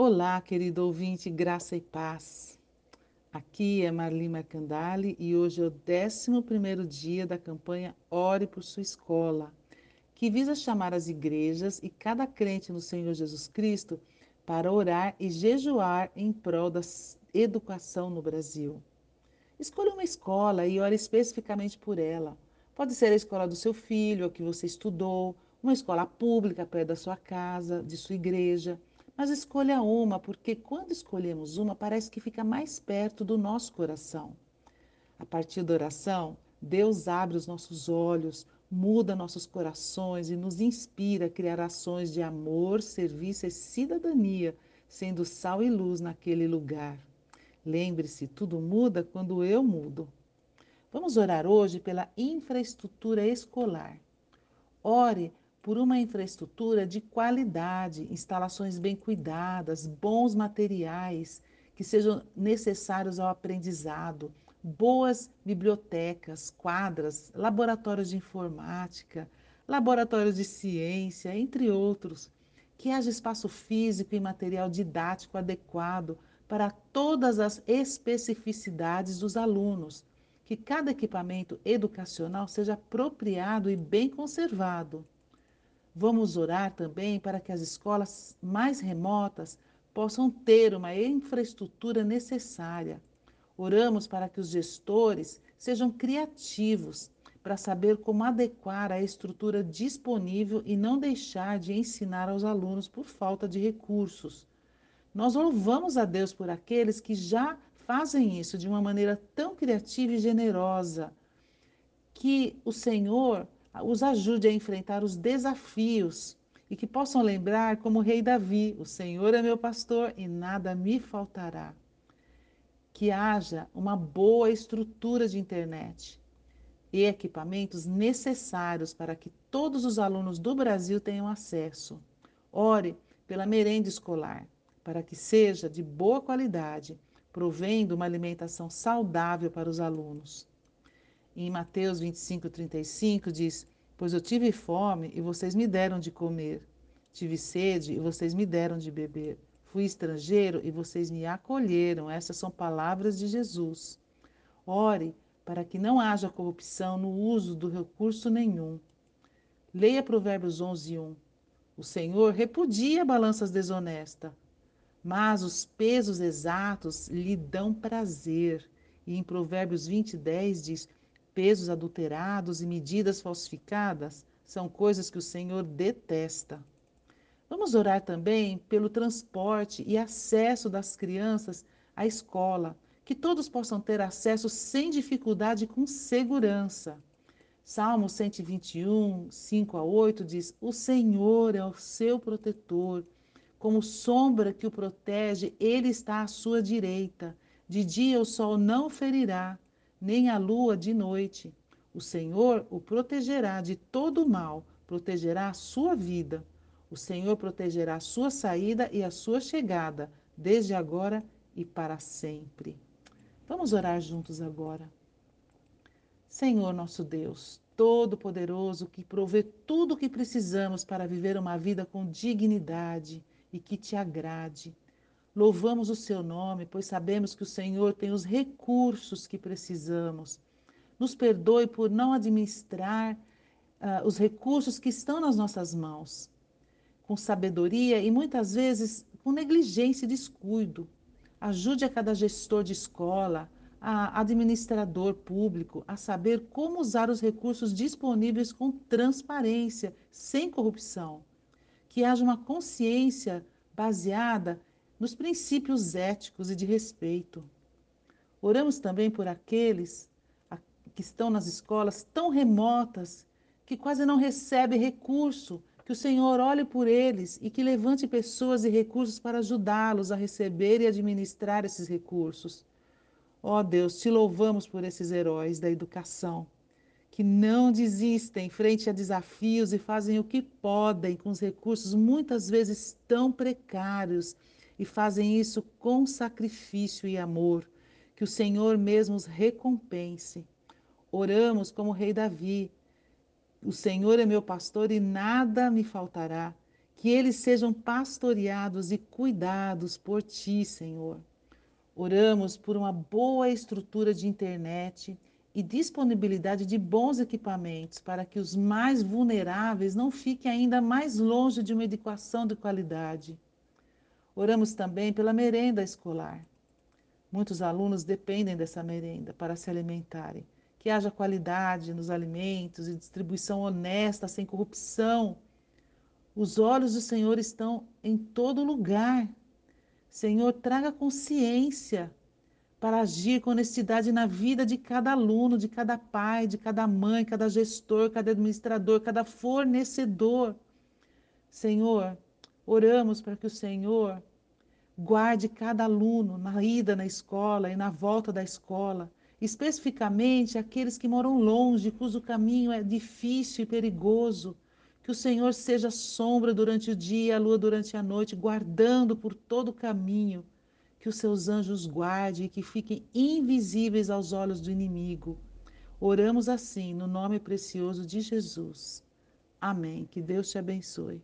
Olá, querido ouvinte, graça e paz. Aqui é Marli Mercandali e hoje é o 11 dia da campanha Ore por Sua Escola, que visa chamar as igrejas e cada crente no Senhor Jesus Cristo para orar e jejuar em prol da educação no Brasil. Escolha uma escola e ore especificamente por ela. Pode ser a escola do seu filho, a que você estudou, uma escola pública perto da sua casa, de sua igreja. Mas escolha uma, porque quando escolhemos uma, parece que fica mais perto do nosso coração. A partir da oração, Deus abre os nossos olhos, muda nossos corações e nos inspira a criar ações de amor, serviço e cidadania, sendo sal e luz naquele lugar. Lembre-se, tudo muda quando eu mudo. Vamos orar hoje pela infraestrutura escolar. Ore por uma infraestrutura de qualidade, instalações bem cuidadas, bons materiais que sejam necessários ao aprendizado, boas bibliotecas, quadras, laboratórios de informática, laboratórios de ciência, entre outros, que haja espaço físico e material didático adequado para todas as especificidades dos alunos, que cada equipamento educacional seja apropriado e bem conservado. Vamos orar também para que as escolas mais remotas possam ter uma infraestrutura necessária. Oramos para que os gestores sejam criativos para saber como adequar a estrutura disponível e não deixar de ensinar aos alunos por falta de recursos. Nós louvamos a Deus por aqueles que já fazem isso de uma maneira tão criativa e generosa. Que o Senhor os ajude a enfrentar os desafios e que possam lembrar, como o rei Davi: O Senhor é meu pastor e nada me faltará. Que haja uma boa estrutura de internet e equipamentos necessários para que todos os alunos do Brasil tenham acesso. Ore pela merenda escolar, para que seja de boa qualidade, provendo uma alimentação saudável para os alunos. Em Mateus 25, 35 diz: Pois eu tive fome e vocês me deram de comer, tive sede e vocês me deram de beber, fui estrangeiro e vocês me acolheram. Essas são palavras de Jesus. Ore para que não haja corrupção no uso do recurso nenhum. Leia Provérbios 11, 1. O Senhor repudia balanças desonestas, mas os pesos exatos lhe dão prazer. E em Provérbios 20, 10 diz: pesos adulterados e medidas falsificadas são coisas que o Senhor detesta. Vamos orar também pelo transporte e acesso das crianças à escola, que todos possam ter acesso sem dificuldade e com segurança. Salmo 121, 5 a 8 diz: O Senhor é o seu protetor, como sombra que o protege, ele está à sua direita. De dia o sol não ferirá, nem a lua de noite. O Senhor o protegerá de todo o mal, protegerá a sua vida. O Senhor protegerá a sua saída e a sua chegada, desde agora e para sempre. Vamos orar juntos agora. Senhor nosso Deus, Todo-Poderoso, que provê tudo o que precisamos para viver uma vida com dignidade e que te agrade. Louvamos o seu nome, pois sabemos que o Senhor tem os recursos que precisamos. Nos perdoe por não administrar uh, os recursos que estão nas nossas mãos, com sabedoria e muitas vezes com negligência e descuido. Ajude a cada gestor de escola, a administrador público a saber como usar os recursos disponíveis com transparência, sem corrupção. Que haja uma consciência baseada nos princípios éticos e de respeito. Oramos também por aqueles que estão nas escolas tão remotas que quase não recebem recurso, que o Senhor olhe por eles e que levante pessoas e recursos para ajudá-los a receber e administrar esses recursos. Ó oh Deus, te louvamos por esses heróis da educação, que não desistem frente a desafios e fazem o que podem com os recursos muitas vezes tão precários e fazem isso com sacrifício e amor. Que o Senhor mesmo os recompense. Oramos como o rei Davi. O Senhor é meu pastor e nada me faltará. que eles sejam pastoreados e cuidados por ti, Senhor. Oramos por uma boa estrutura de internet e disponibilidade de bons equipamentos para que os mais vulneráveis não fiquem ainda mais longe de uma educação de qualidade. Oramos também pela merenda escolar. Muitos alunos dependem dessa merenda para se alimentarem. Que haja qualidade nos alimentos e distribuição honesta, sem corrupção os olhos do Senhor estão em todo lugar. Senhor, traga consciência para agir com honestidade na vida de cada aluno, de cada pai, de cada mãe, cada gestor, cada administrador, cada fornecedor. Senhor, oramos para que o Senhor guarde cada aluno na ida na escola e na volta da escola, especificamente aqueles que moram longe, cujo caminho é difícil e perigoso. Que o Senhor seja sombra durante o dia, a lua durante a noite, guardando por todo o caminho. Que os seus anjos guardem e que fiquem invisíveis aos olhos do inimigo. Oramos assim, no nome precioso de Jesus. Amém. Que Deus te abençoe.